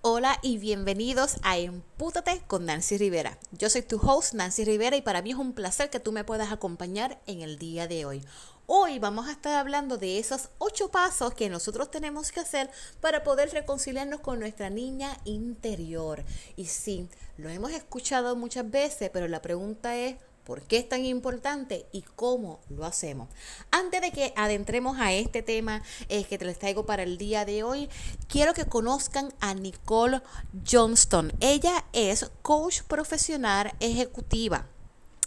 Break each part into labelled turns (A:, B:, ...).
A: Hola y bienvenidos a Empútate con Nancy Rivera. Yo soy tu host Nancy Rivera y para mí es un placer que tú me puedas acompañar en el día de hoy. Hoy vamos a estar hablando de esos ocho pasos que nosotros tenemos que hacer para poder reconciliarnos con nuestra niña interior. Y sí, lo hemos escuchado muchas veces, pero la pregunta es, por qué es tan importante y cómo lo hacemos. Antes de que adentremos a este tema eh, que te les traigo para el día de hoy, quiero que conozcan a Nicole Johnston. Ella es coach profesional ejecutiva.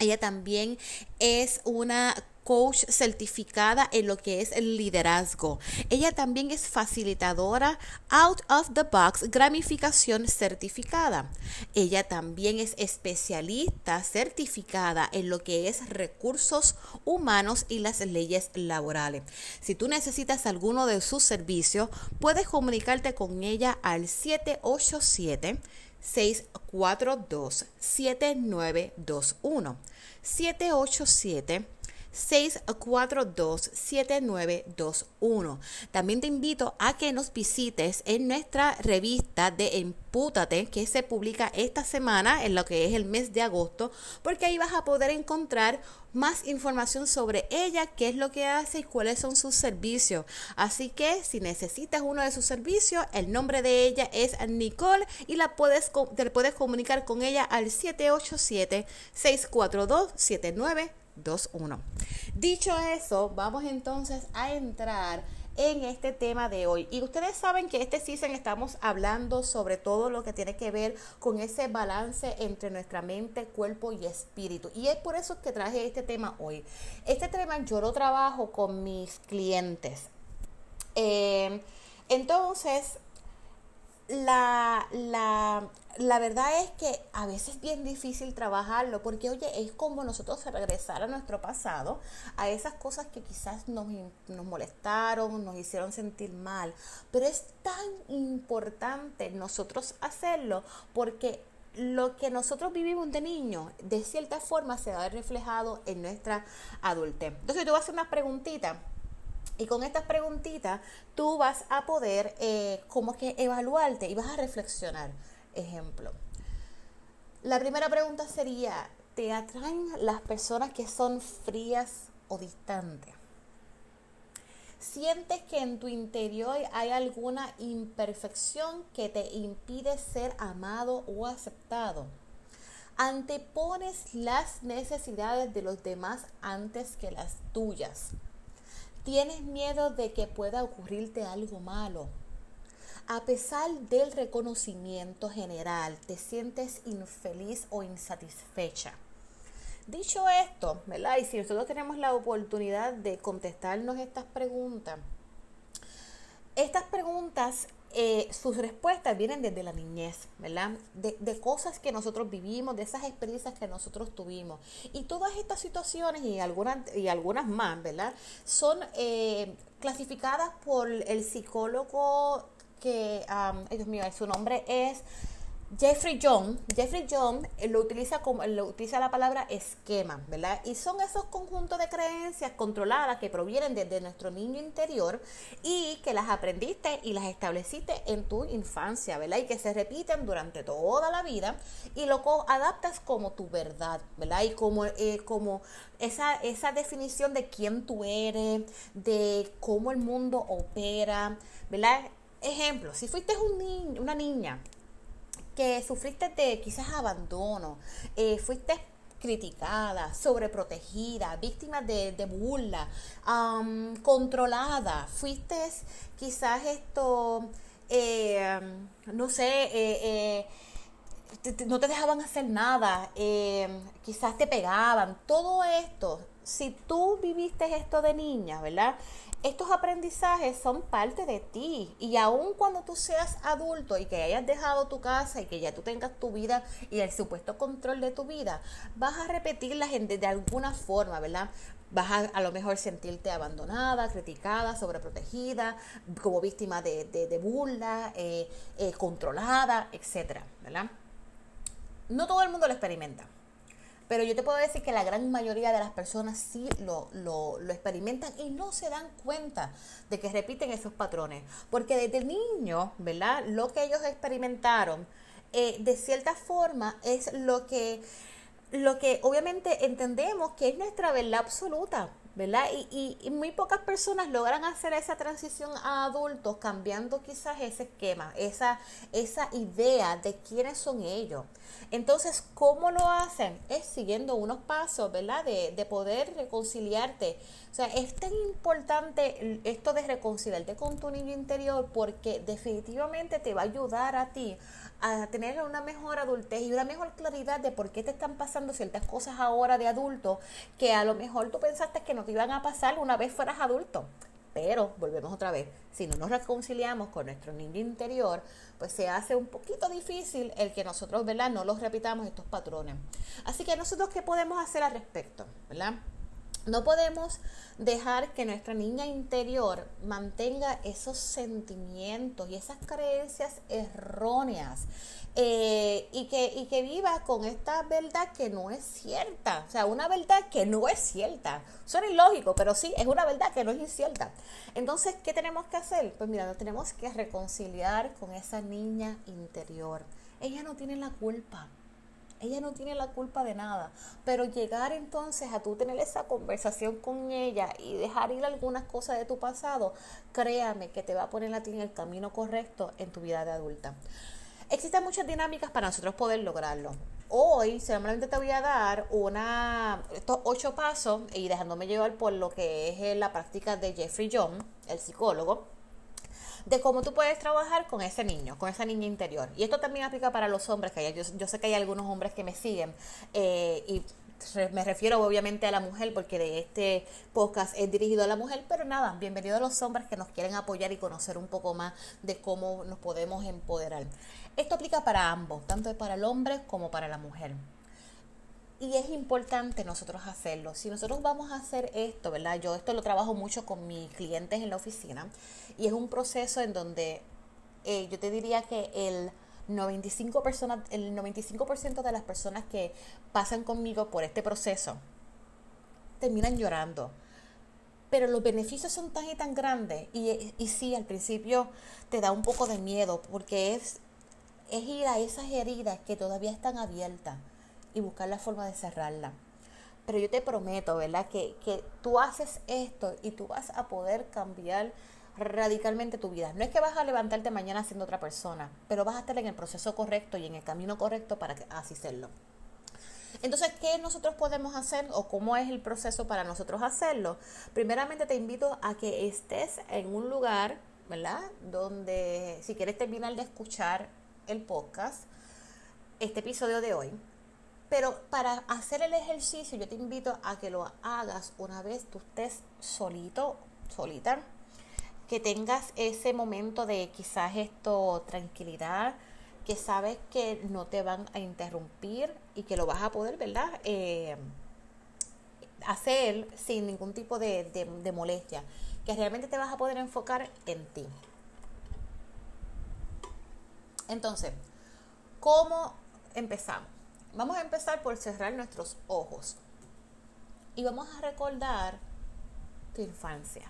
A: Ella también es una coach certificada en lo que es el liderazgo. Ella también es facilitadora Out of the Box Gramificación certificada. Ella también es especialista certificada en lo que es recursos humanos y las leyes laborales. Si tú necesitas alguno de sus servicios, puedes comunicarte con ella al 787 642 7921 787 642-7921. También te invito a que nos visites en nuestra revista de Empútate que se publica esta semana en lo que es el mes de agosto, porque ahí vas a poder encontrar más información sobre ella, qué es lo que hace y cuáles son sus servicios. Así que si necesitas uno de sus servicios, el nombre de ella es Nicole y la puedes, te puedes comunicar con ella al 787 642 79 2-1. Dicho eso, vamos entonces a entrar en este tema de hoy. Y ustedes saben que este season estamos hablando sobre todo lo que tiene que ver con ese balance entre nuestra mente, cuerpo y espíritu. Y es por eso que traje este tema hoy. Este tema yo lo trabajo con mis clientes. Eh, entonces, la, la, la verdad es que a veces es bien difícil trabajarlo porque, oye, es como nosotros regresar a nuestro pasado, a esas cosas que quizás nos, nos molestaron, nos hicieron sentir mal. Pero es tan importante nosotros hacerlo porque lo que nosotros vivimos de niño, de cierta forma, se va a ver reflejado en nuestra adultez. Entonces, tú vas a hacer unas preguntitas y con estas preguntitas tú vas a poder eh, como que evaluarte y vas a reflexionar. Ejemplo, la primera pregunta sería, ¿te atraen las personas que son frías o distantes? ¿Sientes que en tu interior hay alguna imperfección que te impide ser amado o aceptado? Antepones las necesidades de los demás antes que las tuyas. Tienes miedo de que pueda ocurrirte algo malo. A pesar del reconocimiento general, te sientes infeliz o insatisfecha. Dicho esto, ¿verdad? Y si nosotros tenemos la oportunidad de contestarnos estas preguntas, estas preguntas eh, sus respuestas vienen desde la niñez, ¿verdad? De, cosas que nosotros vivimos, de esas experiencias que nosotros tuvimos. Y todas estas situaciones y algunas, y algunas más, ¿verdad? Son eh, clasificadas por el psicólogo que, Dios mío, su nombre es Jeffrey John, Jeffrey John lo utiliza como lo utiliza la palabra esquema, ¿verdad? Y son esos conjuntos de creencias controladas que provienen desde nuestro niño interior y que las aprendiste y las estableciste en tu infancia, ¿verdad? Y que se repiten durante toda la vida y lo adaptas como tu verdad, ¿verdad? Y como, eh, como esa, esa definición de quién tú eres, de cómo el mundo opera, ¿verdad? Ejemplo, si fuiste un una niña que sufriste de quizás abandono, eh, fuiste criticada, sobreprotegida, víctima de, burla, controlada, fuiste quizás esto, eh, no sé, eh, no te dejaban hacer nada, quizás te pegaban, todo esto, si tú viviste esto de niña, ¿verdad? estos aprendizajes son parte de ti y aun cuando tú seas adulto y que hayas dejado tu casa y que ya tú tengas tu vida y el supuesto control de tu vida, vas a repetirlas de, alguna forma, ¿verdad? Vas a a lo mejor sentirte abandonada, criticada, sobreprotegida, como víctima de, de, burla, eh, eh, controlada, etcétera, ¿verdad? No todo el mundo lo experimenta. Pero yo te puedo decir que la gran mayoría de las personas sí lo, lo, lo, experimentan y no se dan cuenta de que repiten esos patrones. Porque desde niño, ¿verdad? Lo que ellos experimentaron, eh, de cierta forma, es lo que, lo que obviamente entendemos que es nuestra verdad absoluta. ¿Verdad? Y, y, muy pocas personas logran hacer esa transición a adultos cambiando quizás ese esquema, esa, esa idea de quiénes son ellos. Entonces, ¿cómo lo hacen? Es siguiendo unos pasos, ¿verdad? De, de poder reconciliarte. O sea, es tan importante esto de reconciliarte con tu niño interior porque definitivamente te va a ayudar a ti a tener una mejor adultez y una mejor claridad de por qué te están pasando ciertas cosas ahora de adulto que a lo mejor tú pensaste que no te iban a pasar una vez fueras adulto. Pero, volvemos otra vez, si no nos reconciliamos con nuestro niño interior, pues se hace un poquito difícil el que nosotros, ¿verdad? No los repitamos estos patrones. Así que nosotros, ¿qué podemos hacer al respecto? ¿Verdad? No podemos dejar que nuestra niña interior mantenga esos sentimientos y esas creencias erróneas eh, y, que, y que viva con esta verdad que no es cierta. O sea, una verdad que no es cierta. Suena ilógico, pero sí, es una verdad que no es cierta. Entonces, ¿qué tenemos que hacer? Pues mira, tenemos que reconciliar con esa niña interior. Ella no tiene la culpa. Ella no tiene la culpa de nada, pero llegar entonces a tú tener esa conversación con ella y dejar ir algunas cosas de tu pasado, créame que te va a poner a ti en el camino correcto en tu vida de adulta. Existen muchas dinámicas para nosotros poder lograrlo. Hoy solamente te voy a dar una, estos ocho pasos y dejándome llevar por lo que es la práctica de Jeffrey John, el psicólogo de cómo tú puedes trabajar con ese niño, con esa niña interior. Y esto también aplica para los hombres, que yo, yo sé que hay algunos hombres que me siguen eh, y me refiero obviamente a la mujer porque de este podcast es dirigido a la mujer, pero nada, bienvenidos a los hombres que nos quieren apoyar y conocer un poco más de cómo nos podemos empoderar. Esto aplica para ambos, tanto para el hombre como para la mujer. Y es importante nosotros hacerlo. Si nosotros vamos a hacer esto, ¿verdad? Yo esto lo trabajo mucho con mis clientes en la oficina y es un proceso en donde eh, yo te diría que el 95%, personas, el 95 de las personas que pasan conmigo por este proceso terminan llorando. Pero los beneficios son tan y tan grandes. Y, y sí, al principio te da un poco de miedo porque es, es ir a esas heridas que todavía están abiertas y buscar la forma de cerrarla. Pero yo te prometo, ¿verdad? Que, que tú haces esto y tú vas a poder cambiar radicalmente tu vida. No es que vas a levantarte mañana siendo otra persona, pero vas a estar en el proceso correcto y en el camino correcto para que, así serlo. Entonces, ¿qué nosotros podemos hacer o cómo es el proceso para nosotros hacerlo? Primeramente te invito a que estés en un lugar, ¿verdad? Donde si quieres terminar de escuchar el podcast, este episodio de hoy, pero para hacer el ejercicio yo te invito a que lo hagas una vez tú estés solito, solita, que tengas ese momento de quizás esto tranquilidad, que sabes que no te van a interrumpir y que lo vas a poder, ¿verdad? Eh, hacer sin ningún tipo de, de molestia, que realmente te vas a poder enfocar en ti. Entonces, ¿cómo empezamos? Vamos a empezar por cerrar nuestros ojos y vamos a recordar tu infancia.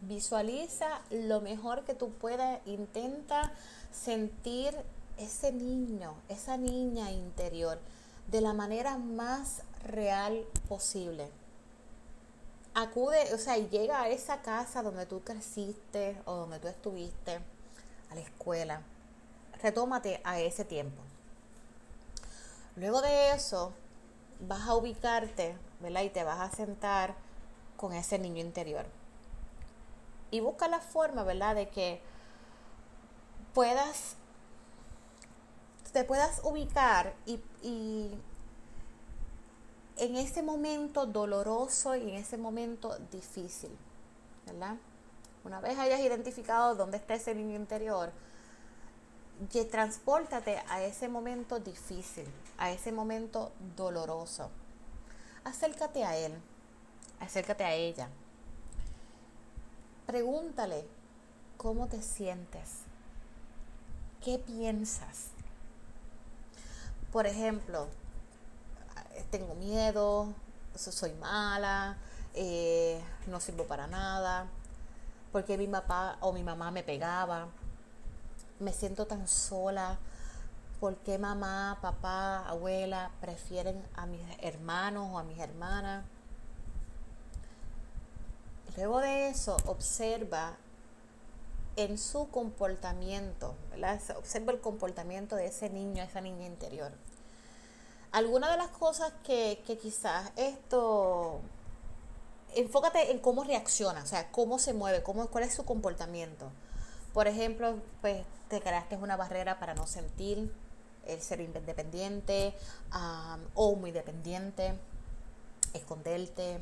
A: Visualiza lo mejor que tú puedas, intenta sentir ese niño, esa niña interior de la manera más real posible. Acude, o sea, llega a esa casa donde tú creciste o donde tú estuviste, a la escuela. Retómate a ese tiempo. Luego de eso, vas a ubicarte, ¿verdad? Y te vas a sentar con ese niño interior. Y busca la forma, ¿verdad? De que puedas, te puedas ubicar y, y en ese momento doloroso y en ese momento difícil, ¿verdad? Una vez hayas identificado dónde está ese niño interior, que transpórtate a ese momento difícil, a ese momento doloroso. Acércate a él, acércate a ella. Pregúntale cómo te sientes, qué piensas. Por ejemplo, tengo miedo, soy mala, eh, no sirvo para nada, porque mi papá o mi mamá me pegaba, me siento tan sola, porque mamá, papá, abuela prefieren a mis hermanos o a mis hermanas. Luego de eso, observa en su comportamiento, Observa el comportamiento de ese niño, esa niña interior. Algunas de las cosas que, que quizás esto, enfócate en cómo reacciona, o sea, cómo se mueve, cómo, cuál es su comportamiento. Por ejemplo, pues te creaste una barrera para no sentir el ser independiente o muy dependiente, esconderte,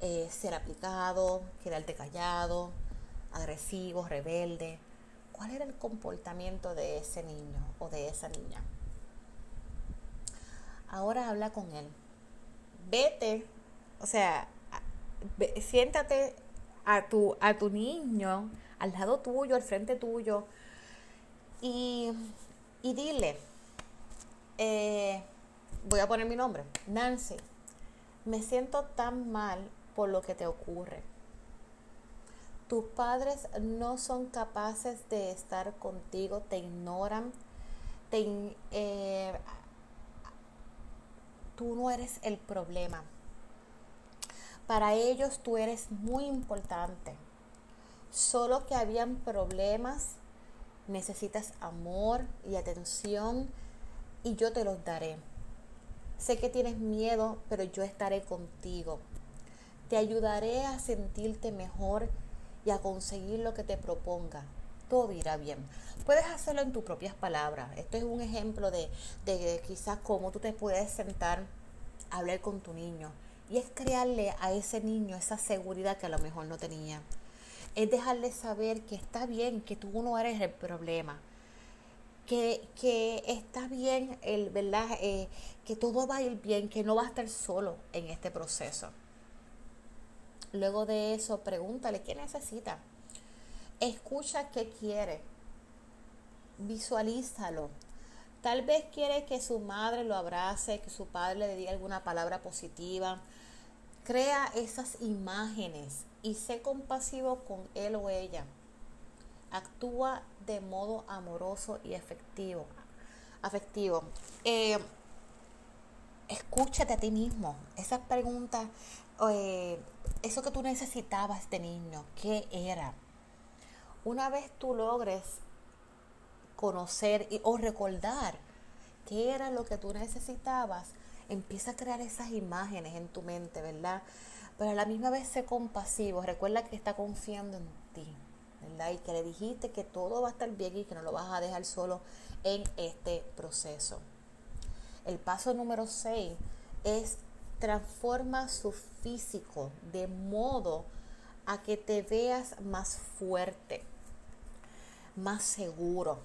A: eh, ser aplicado, quedarte callado, agresivo, rebelde. ¿Cuál era el comportamiento de ese niño o de esa niña? Ahora habla con él. Vete, o sea, siéntate a tu, a tu niño, al lado tuyo, al frente tuyo, y, y dile, eh, voy a poner mi nombre, Nancy, me siento tan mal por lo que te ocurre tus padres no son capaces de estar contigo, te ignoran, te, eh, tú no eres el problema. Para ellos tú eres muy importante. Solo que habían problemas, necesitas amor y atención y yo te los daré. Sé que tienes miedo, pero yo estaré contigo. Te ayudaré a sentirte mejor y a conseguir lo que te proponga. Todo irá bien. Puedes hacerlo en tus propias palabras. Esto es un ejemplo de, de quizás cómo tú te puedes sentar a hablar con tu niño. Y es crearle a ese niño esa seguridad que a lo mejor no tenía. Es dejarle saber que está bien, que tú no eres el problema. Que, que está bien, el, ¿verdad? Eh, que todo va a ir bien, que no va a estar solo en este proceso. Luego de eso, pregúntale qué necesita. Escucha qué quiere. Visualízalo. Tal vez quiere que su madre lo abrace, que su padre le diga alguna palabra positiva. Crea esas imágenes y sé compasivo con él o ella. Actúa de modo amoroso y efectivo. Afectivo. Eh, escúchate a ti mismo. Esas preguntas eh, eso que tú necesitabas de niño, ¿qué era? Una vez tú logres conocer o recordar qué era lo que tú necesitabas, empieza a crear esas imágenes en tu mente, ¿verdad? Pero a la misma vez sé compasivo, recuerda que está confiando en ti, ¿verdad? Y que le dijiste que todo va a estar bien y que no lo vas a dejar solo en este proceso. El paso número 6 es transforma su físico de modo a que te veas más fuerte, más seguro.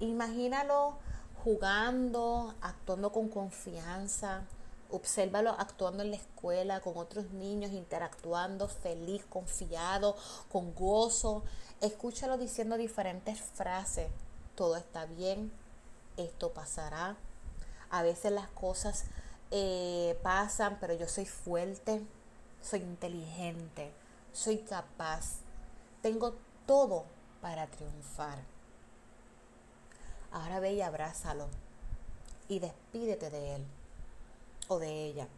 A: Imagínalo jugando, actuando con confianza. Obsérvalo actuando en la escuela con otros niños, interactuando feliz, confiado, con gozo. Escúchalo diciendo diferentes frases. Todo está bien, esto pasará. A veces las cosas eh, pasan, pero yo soy fuerte, soy inteligente, soy capaz, tengo todo para triunfar. Ahora ve y abrázalo y despídete de él o de ella.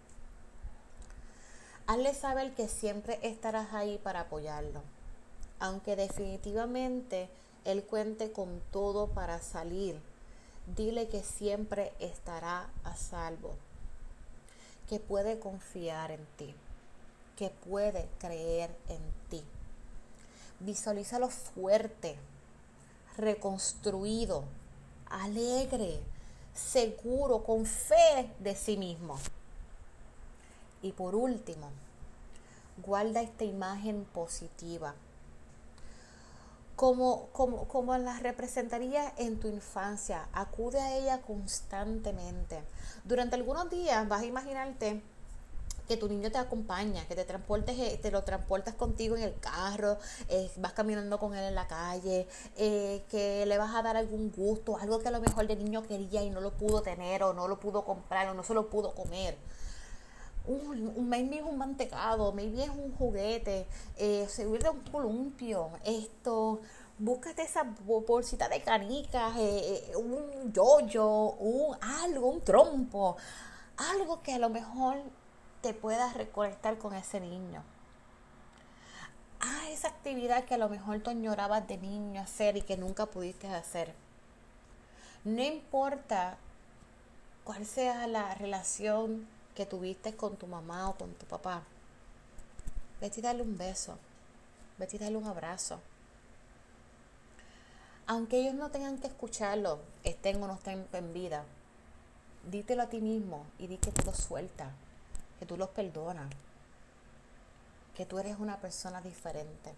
A: Hazle saber que siempre estarás ahí para apoyarlo, aunque definitivamente él cuente con todo para salir. Dile que siempre estará a salvo que puede confiar en ti, que puede creer en ti. Visualízalo fuerte, reconstruido, alegre, seguro, con fe de sí mismo. Y por último, guarda esta imagen positiva como, como, como la representaría en tu infancia. Acude a ella constantemente. Durante algunos días vas a imaginarte que tu niño te acompaña, que te transportes, eh, te lo transportas contigo en el carro, eh, vas caminando con él en la calle, eh, que le vas a dar algún gusto, algo que a lo mejor el niño quería y no lo pudo tener o no lo pudo comprar o no se lo pudo comer. Un, un maybe es un mantecado, maybe es un juguete, eh, de un columpio, esto, búscate esa bolsita de canicas, un yoyo, un algo, un trompo, algo que a lo mejor te puedas reconectar con ese niño. Ah, esa actividad que a lo mejor tú añorabas de niño hacer y que nunca pudiste hacer. No importa cuál sea la relación que tuviste con tu mamá o con tu papá. Vete y dale un beso. Vete y dale un abrazo. Aunque ellos no tengan que escucharlo, estén o no estén en vida, dítelo a ti mismo y di que tú lo sueltas que tú los perdonas, que tú eres una persona diferente.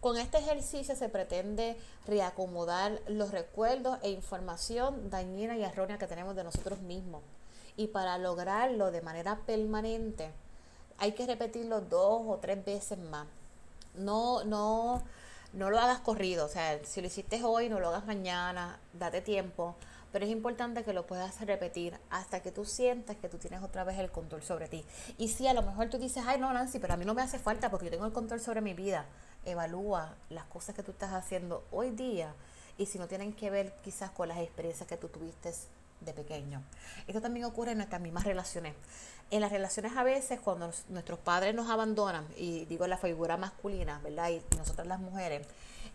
A: Con este ejercicio se pretende reacomodar los recuerdos e información dañina y errónea que tenemos de nosotros mismos. Y para lograrlo de manera permanente, hay que repetirlo dos o tres veces más. No, no, no lo hagas corrido. O sea, si lo hiciste hoy, no lo hagas mañana. Date tiempo pero es importante que lo puedas repetir hasta que tú sientas que tú tienes otra vez el control sobre ti. Y si a lo mejor tú dices, ay no, Nancy, pero a mí no me hace falta porque yo tengo el control sobre mi vida, evalúa las cosas que tú estás haciendo hoy día y si no tienen que ver quizás con las experiencias que tú tuviste de pequeño. Esto también ocurre en nuestras mismas relaciones. En las relaciones a veces cuando nuestros padres nos abandonan, y digo la figura masculina, ¿verdad? Y nosotras las mujeres,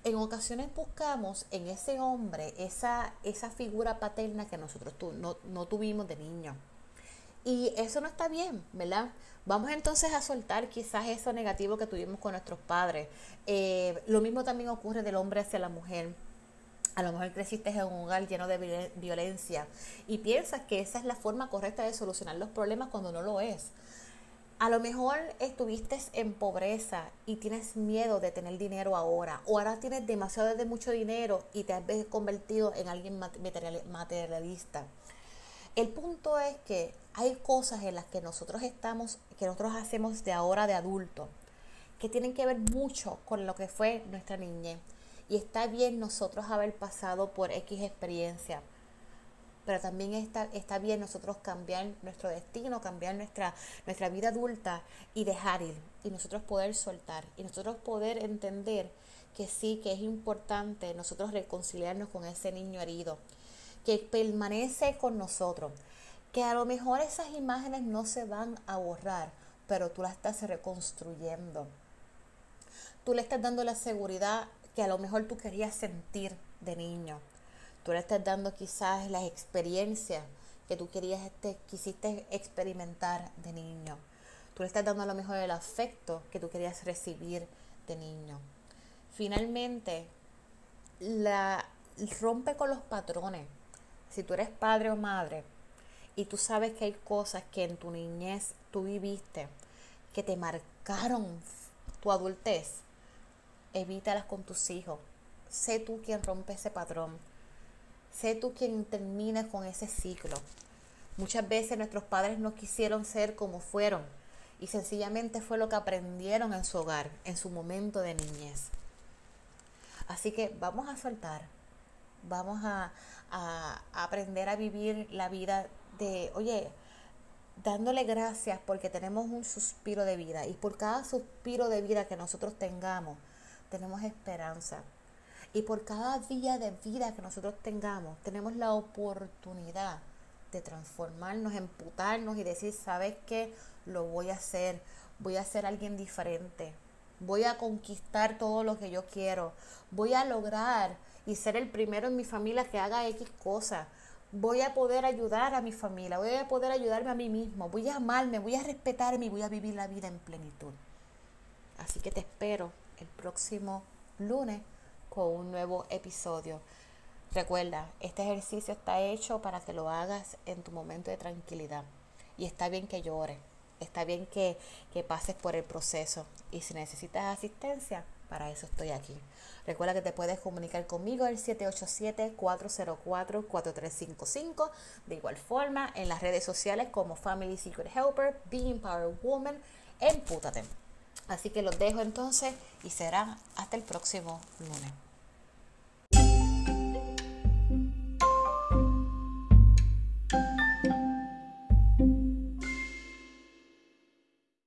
A: en ocasiones buscamos en ese hombre esa, esa figura paterna que nosotros no, tuvimos de niño. Y eso no está bien, ¿verdad? Vamos entonces a soltar quizás eso negativo que tuvimos con nuestros padres. Eh, lo mismo también ocurre del hombre hacia la mujer. A lo mejor creciste en un hogar lleno de violencia y piensas que esa es la forma correcta de solucionar los problemas cuando no lo es. A lo mejor estuviste en pobreza y tienes miedo de tener dinero ahora, o ahora tienes demasiado de mucho dinero y te has convertido en alguien materialista. El punto es que hay cosas en las que nosotros estamos, que nosotros hacemos de ahora de adulto, que tienen que ver mucho con lo que fue nuestra niñez. Y está bien nosotros haber pasado por X experiencia pero también está, está bien nosotros cambiar nuestro destino, cambiar nuestra, nuestra vida adulta y dejar ir, y nosotros poder soltar, y nosotros poder entender que sí, que es importante nosotros reconciliarnos con ese niño herido, que permanece con nosotros, que a lo mejor esas imágenes no se van a borrar, pero tú las estás reconstruyendo. Tú le estás dando la seguridad que a lo mejor tú querías sentir de niño. Tú le estás dando quizás las experiencias que tú querías, este, quisiste experimentar de niño. Tú le estás dando a lo mejor el afecto que tú querías recibir de niño. Finalmente, la, rompe con los patrones. Si tú eres padre o madre y tú sabes que hay cosas que en tu niñez tú viviste, que te marcaron tu adultez, evítalas con tus hijos. Sé tú quien rompe ese patrón Sé tú quien termina con ese ciclo. Muchas veces nuestros padres no quisieron ser como fueron y sencillamente fue lo que aprendieron en su hogar, en su momento de niñez. Así que vamos a soltar, vamos a, a, aprender a vivir la vida de, oye, dándole gracias porque tenemos un suspiro de vida y por cada suspiro de vida que nosotros tengamos, tenemos esperanza. Y por cada día de vida que nosotros tengamos, tenemos la oportunidad de transformarnos, emputarnos y decir, ¿sabes qué? Lo voy a hacer, voy a ser alguien diferente, voy a conquistar todo lo que yo quiero, voy a lograr y ser el primero en mi familia que haga X cosas. Voy a poder ayudar a mi familia, voy a poder ayudarme a mí mismo, voy a amarme, voy a respetarme y voy a vivir la vida en plenitud. Así que te espero el próximo lunes un nuevo episodio. Recuerda, este ejercicio está hecho para que lo hagas en tu momento de tranquilidad. Y está bien que llores, está bien que, que pases por el proceso. Y si necesitas asistencia, Para eso estoy aquí. Recuerda que te puedes comunicar conmigo al 787-404-4355. De igual forma, en las redes sociales como Family Secret Helper, Being Power Woman, empútate. Así que los dejo entonces y será hasta el próximo lunes.